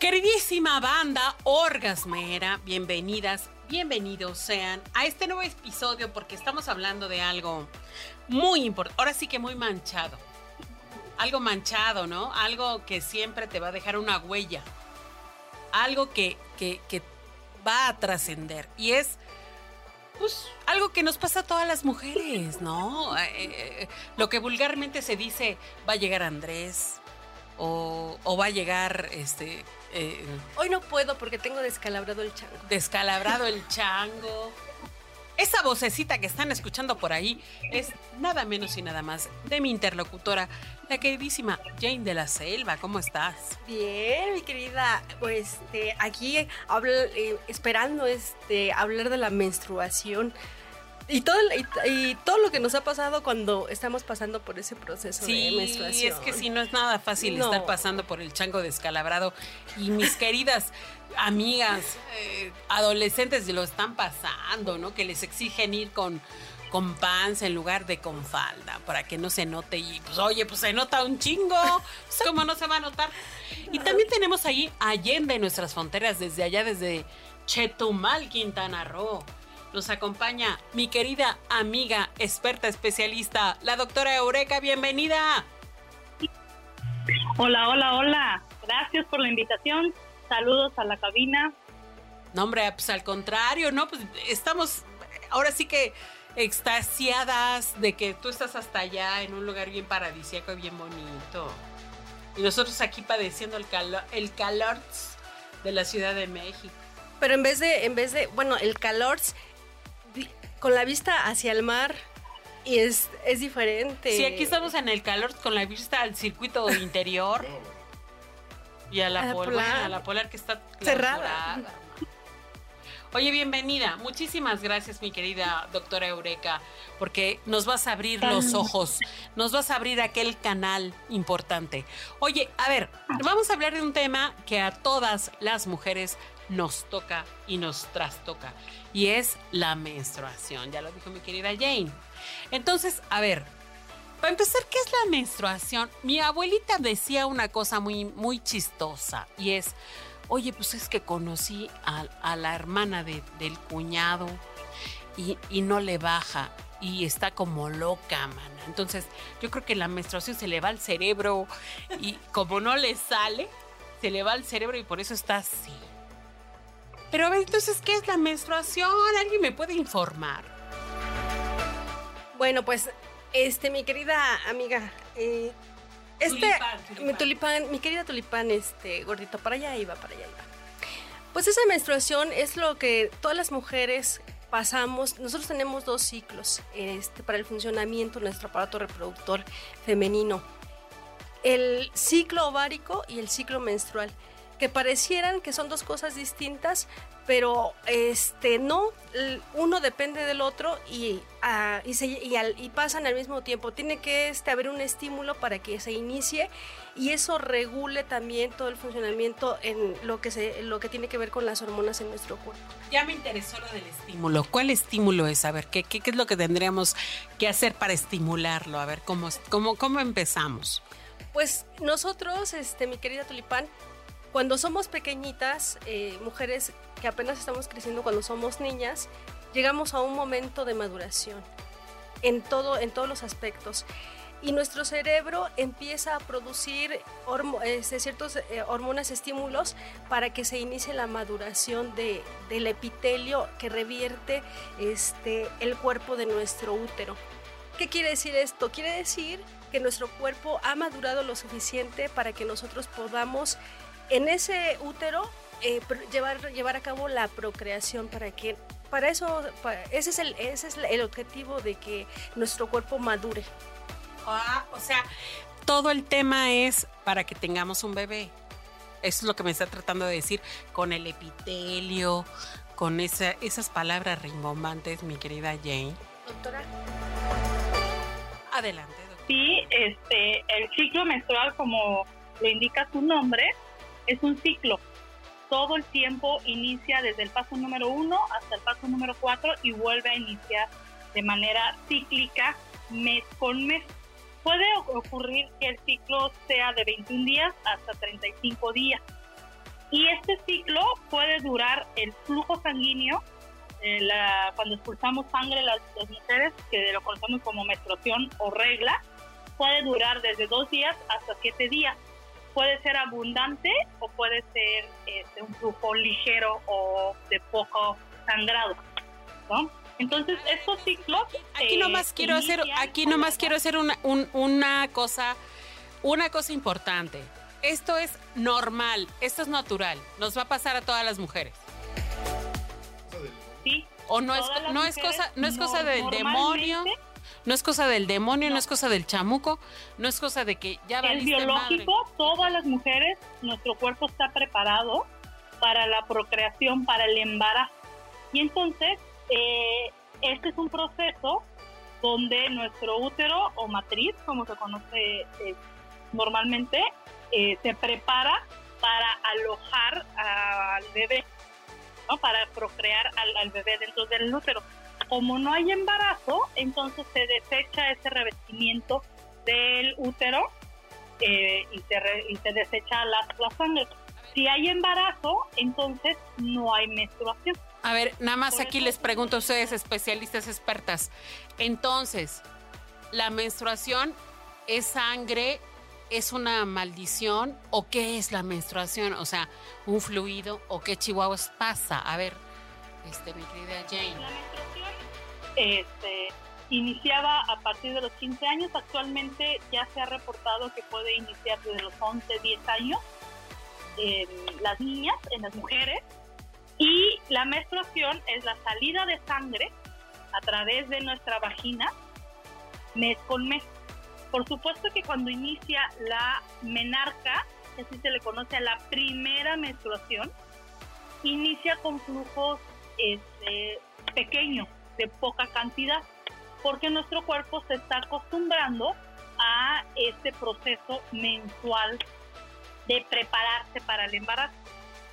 Queridísima banda orgasmera, bienvenidas, bienvenidos sean a este nuevo episodio porque estamos hablando de algo muy importante, ahora sí que muy manchado. Algo manchado, ¿no? Algo que siempre te va a dejar una huella. Algo que, que, va a trascender. Y es pues algo que nos pasa a todas las mujeres, ¿no? Eh, eh, lo que vulgarmente se dice, va a llegar Andrés, o, o va a llegar este eh, Hoy no puedo porque tengo descalabrado el chango. descalabrado el chango. Esa vocecita que están escuchando por ahí es nada menos y nada más de mi interlocutora, la queridísima Jane de la Selva. ¿Cómo estás? Bien, mi querida, pues este, aquí habla- eh, esperando este, hablar de la menstruación y todo, el- y, y todo lo que nos ha pasado cuando estamos pasando por ese proceso de Sí, menstruación. es que sí, no es nada fácil No. estar pasando por el chango descalabrado. Y mis queridas amigas, eh, adolescentes lo están pasando, ¿no? Que les exigen ir con, con pants en lugar de con falda, para que no se note. Y pues, oye, pues se nota un chingo. Pues, ¿Cómo no se va a notar? Y también tenemos ahí allende nuestras fronteras, desde allá, desde Chetumal, Quintana Roo. Nos acompaña mi querida amiga, experta especialista, la doctora Eureka. Bienvenida. Hola, hola, hola. Gracias por la invitación. Saludos a la cabina. No, hombre, pues al contrario, ¿no? Pues estamos ahora sí que extasiadas de que tú estás hasta allá en un lugar bien paradisíaco y bien bonito. Y nosotros aquí padeciendo el calor, el calor de la Ciudad de México. Pero en vez de, en vez de, bueno, el calor con la vista hacia el mar y es, es diferente. Sí, aquí estamos en el calor con la vista al circuito interior. Y a la, A la pol- polar. bueno, a la polar que está Cerrada. Oye, bienvenida. Muchísimas gracias, mi querida doctora Eureka, porque nos vas a abrir los ojos, nos vas a abrir aquel canal importante. Oye, a ver, vamos a hablar de un tema que a todas las mujeres nos toca y nos trastoca, y es la menstruación. Ya lo dijo mi querida Jane. Entonces, a ver, para empezar, ¿qué es la menstruación? Mi abuelita decía una cosa muy, muy chistosa y es, oye, pues es que conocí a, la hermana de- del cuñado y, y no le baja y está como loca, mana. Entonces, yo creo que la menstruación se le va al cerebro y como no le sale, se le va al cerebro y por eso está así. Pero a ver, entonces, ¿qué es la menstruación? ¿Alguien me puede informar? Bueno, pues, este, mi querida amiga, eh, este, Tulipán, tulipán. mi tulipán, mi querida tulipán, este, gordito, para allá iba, para allá iba. Pues esa menstruación es lo que todas las mujeres pasamos. Nosotros tenemos dos ciclos, este, para el funcionamiento de nuestro aparato reproductor femenino. El ciclo ovárico y el ciclo menstrual, que parecieran que son dos cosas distintas, pero este no, uno depende del otro y, ah, y, se- y al- y pasan al mismo tiempo. Tiene que este, haber un estímulo para que se inicie y eso regule también todo el funcionamiento en lo que, se, lo que tiene que ver con las hormonas en nuestro cuerpo. Ya me interesó lo del estímulo. ¿Cuál estímulo es? A ver, ¿qué, qué, qué es lo que tendríamos que hacer para estimularlo? A ver, ¿cómo, cómo, cómo empezamos? Pues nosotros, este, mi querida Tulipán, cuando somos pequeñitas, eh, mujeres que apenas estamos creciendo cuando somos niñas, llegamos a un momento de maduración en, todo, en todos los aspectos. Y nuestro cerebro empieza a producir hormo- este, ciertos eh, hormonas estímulos para que se inicie la maduración de, del epitelio que revierte este, el cuerpo de nuestro útero. ¿Qué quiere decir esto? Quiere decir que nuestro cuerpo ha madurado lo suficiente para que nosotros podamos en ese útero eh, llevar, llevar a cabo la procreación para que para eso ese es el ese es el objetivo de que nuestro cuerpo madure Ah, o sea, todo el tema es para que tengamos un bebé. Eso es lo que me está tratando de decir con el epitelio, con esa, esas palabras rimbombantes, mi querida Jane. Doctora. Adelante, doctora. Sí, este, el ciclo menstrual, como lo indica su nombre, es un ciclo. Todo el tiempo inicia desde el paso número uno hasta el paso número cuatro y vuelve a iniciar de manera cíclica mes con mes. Puede ocurrir que el ciclo sea de 21 días hasta 35 días. Y este ciclo puede durar el flujo sanguíneo, eh, la, cuando expulsamos sangre las, las mujeres, que lo conocemos como menstruación o regla, puede durar desde dos días hasta siete días. Puede ser abundante o puede ser este, un flujo ligero o de poco sangrado. ¿no? Entonces, estos ciclos... Aquí eh, nomás quiero hacer, aquí nomás quiero hacer una, un- una cosa, una cosa importante. Esto es normal, esto es natural, nos va a pasar a todas las mujeres. Sí, O no es, no es cosa, no es cosa del demonio, no es cosa del demonio, no. No. es cosa del chamuco, no es cosa de que ya Es valiste biológico, madre. todas las mujeres, nuestro cuerpo está preparado para la procreación, para el embarazo. Y entonces, eh, este es un proceso donde nuestro útero o matriz, como se conoce eh, normalmente, eh, se prepara para alojar al bebé, ¿no? para procrear al, al bebé dentro del útero. Como no hay embarazo, entonces se desecha ese revestimiento del útero eh, y, se re- y se desecha la, la sangre. Si hay embarazo, entonces no hay menstruación. A ver, nada más Por aquí eso- les pregunto a ustedes, especialistas expertas. Entonces, ¿la menstruación es sangre? ¿Es una maldición? ¿O qué es la menstruación? O sea, un fluido o qué chihuahuas pasa? A ver, este, mi querida Jane. La menstruación este, iniciaba a partir de los 15 años. Actualmente ya se ha reportado que puede iniciar desde los 11, 10 años en las niñas, en las mujeres. Y la menstruación es la salida de sangre a través de nuestra vagina mes con mes. Por supuesto que cuando inicia la menarca, que así se le conoce a la primera menstruación, inicia con flujos este, pequeños, de poca cantidad, porque nuestro cuerpo se está acostumbrando a este proceso mensual de prepararse para el embarazo.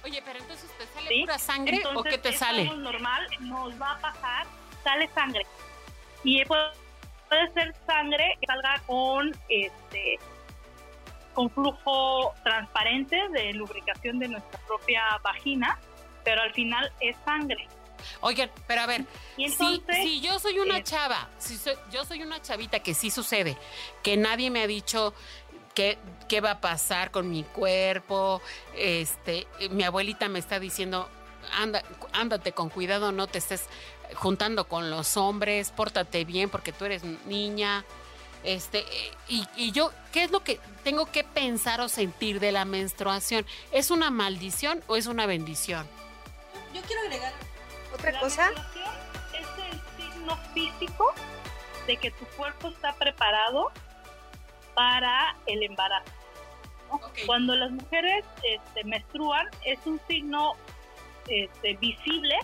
Oye, pero entonces te sale ¿sí? pura sangre o Entonces, qué te es sale? algo normal, nos va a pasar, sale sangre. Y puede, puede ser sangre que salga con este con flujo transparente de lubricación de nuestra propia vagina, pero al final es sangre. Oigan, pero a ver, Y si, si yo soy una eh, chava, si soy- yo soy una chavita que sí sucede, que nadie me ha dicho qué, qué va a pasar con mi cuerpo, este, mi abuelita me está diciendo, anda, ándate con cuidado, no te estés juntando con los hombres, pórtate bien porque tú eres niña. Este, y, y yo, ¿qué es lo que tengo que pensar o sentir de la menstruación? ¿Es una maldición o es una bendición? Yo quiero agregar otra la cosa. es el signo físico de que tu cuerpo está preparado para el embarazo. ¿no? Cuando las mujeres este, menstruan es un signo este, visible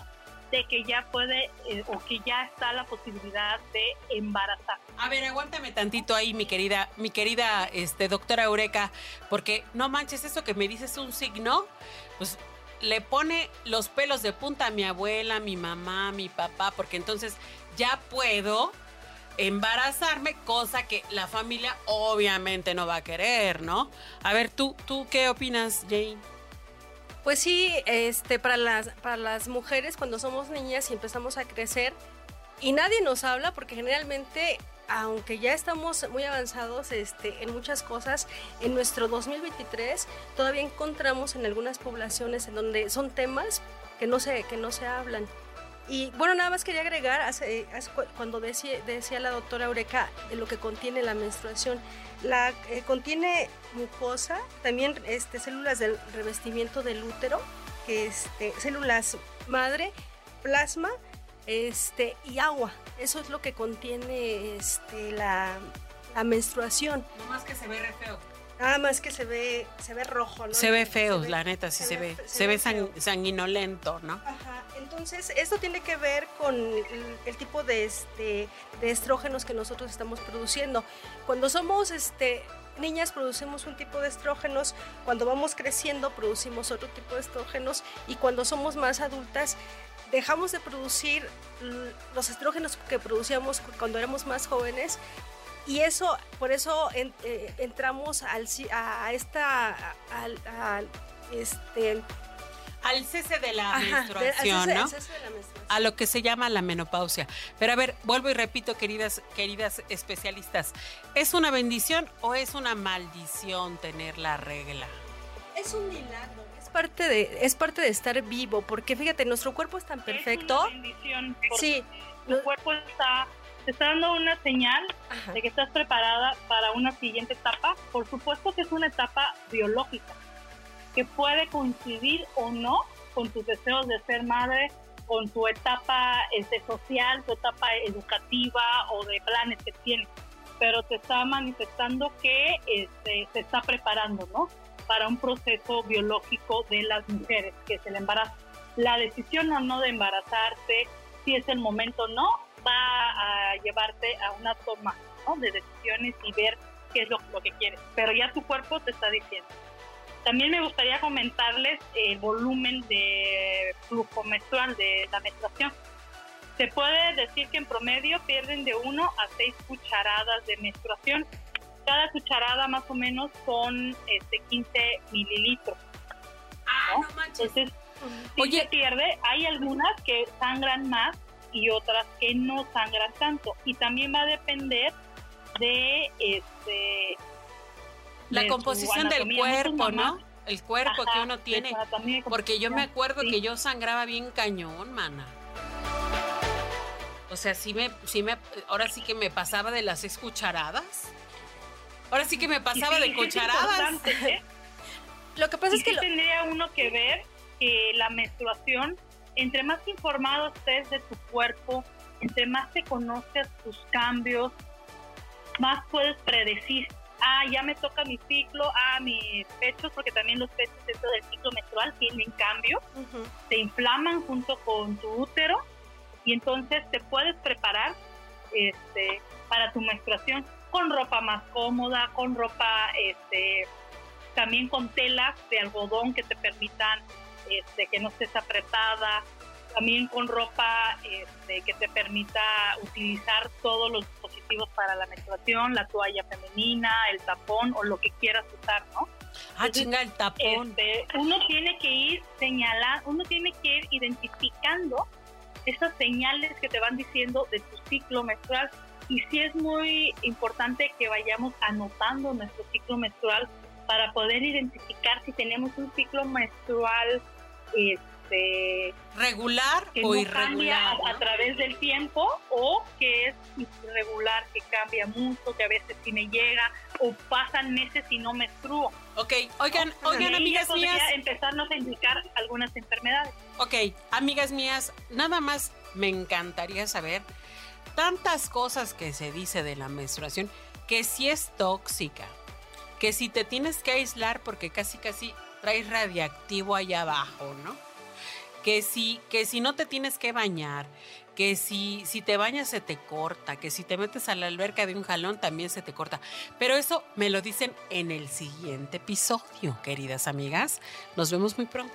de que ya puede eh, o que ya está la posibilidad de embarazar. A ver, aguántame tantito ahí, mi querida, mi querida este, doctora Eureka, porque no manches, eso que me dices un signo, pues le pone los pelos de punta a mi abuela, mi mamá, mi papá, porque entonces ya puedo embarazarme, cosa que la familia obviamente no va a querer, ¿no? A ver, tú, tú qué opinas, Jane? Pues sí, este, para las, para las mujeres cuando somos niñas y empezamos a crecer y nadie nos habla porque generalmente, aunque ya estamos muy avanzados este, en muchas cosas, en nuestro 2023 todavía encontramos en algunas poblaciones en donde son temas que no se, que no se hablan. Y bueno, nada más quería agregar, hace, hace cu- cuando decía, decía la doctora Eureka de lo que contiene la menstruación, la eh, contiene mucosa, también este, células del revestimiento del útero, que este, células madre, plasma este, y agua. Eso es lo que contiene este, la, la menstruación. No más que se ve re feo. Nada más que se ve, se ve rojo, ¿no? Se ve feo, la neta, sí se, ve. Se, ve, sanguinolento, ¿no? Ajá. Entonces, esto tiene que ver con el, tipo de, este, de estrógenos que nosotros estamos produciendo. Cuando somos este, niñas producimos un tipo de estrógenos, cuando vamos creciendo producimos otro tipo de estrógenos y cuando somos más adultas dejamos de producir los estrógenos que producíamos cuando éramos más jóvenes y eso, por eso eh, entramos al, a, esta, al, este, al cese de la menstruación, ¿no? A lo que se llama la menopausia. Pero a ver, vuelvo y repito, queridas, queridas especialistas, ¿es una bendición o es una maldición tener la regla? Es un milagro. Es parte de, es parte de estar vivo, porque fíjate, nuestro cuerpo es tan perfecto. Es una bendición. Sí. Tu cuerpo está te está dando una señal de que estás preparada para una siguiente etapa. Por supuesto que es una etapa biológica, que puede coincidir o no con tus deseos de ser madre, con tu etapa este, social, tu etapa educativa o de planes que tienes, pero te está manifestando que este, se está preparando, ¿no? Para un proceso biológico de las mujeres, que es el embarazo. La decisión o no de embarazarse, si es el momento o no, va a llevarte a una toma de decisiones y ver qué es lo, que quieres. Pero ya tu cuerpo te está diciendo. También me gustaría comentarles el volumen de flujo menstrual de la menstruación. Se puede decir que en promedio pierden de 1 a 6 cucharadas de menstruación. Cada cucharada más o menos son este, 15 mililitros. Ah, no manches. Entonces, si se pierde, hay algunas que sangran más y otras que no sangran tanto. Y también va a depender de este la composición del cuerpo, ¿no? El cuerpo que uno tiene. Porque yo me acuerdo que yo sangraba bien cañón, mana. O sea, sí me, sí me, ahora sí que me pasaba de las seis cucharadas. Ahora sí que me pasaba de cucharadas. ¿eh? Lo que pasa es que tendría uno que ver que la menstruación entre más informado estés de tu cuerpo, entre más te conoces tus cambios, más puedes predecir, ah, ya me toca mi ciclo, ah, mis pechos, porque también los pechos dentro del ciclo menstrual tienen cambio, se inflaman junto con tu útero y entonces te puedes preparar este, para tu menstruación con ropa más cómoda, con ropa, este, también con telas de algodón que te permitan este, que no estés apretada, también con ropa este, que te permita utilizar todos los dispositivos para la menstruación, la toalla femenina, el tapón o lo que quieras usar, ¿no? Ah, chinga, el tapón. Este, uno tiene que ir señalando, uno tiene que ir identificando esas señales que te van diciendo de tu ciclo menstrual. Y sí es muy importante que vayamos anotando nuestro ciclo menstrual para poder identificar si tenemos un ciclo menstrual este, regular o irregular a, través del tiempo o que es irregular que cambia mucho que a veces sí me llega o pasan meses y no menstruo ok oigan oigan amigas mías. empezarnos a indicar algunas enfermedades. Ok amigas mías nada más me encantaría saber tantas cosas que se dice de la menstruación que si es tóxica que si te tienes que aislar porque casi casi traes radiactivo allá abajo, ¿no? Que si, que si no te tienes que bañar, que si, si te bañas se te corta, que si te metes a la alberca de un jalón también se te corta. Pero eso me lo dicen en el siguiente episodio, queridas amigas. Nos vemos muy pronto.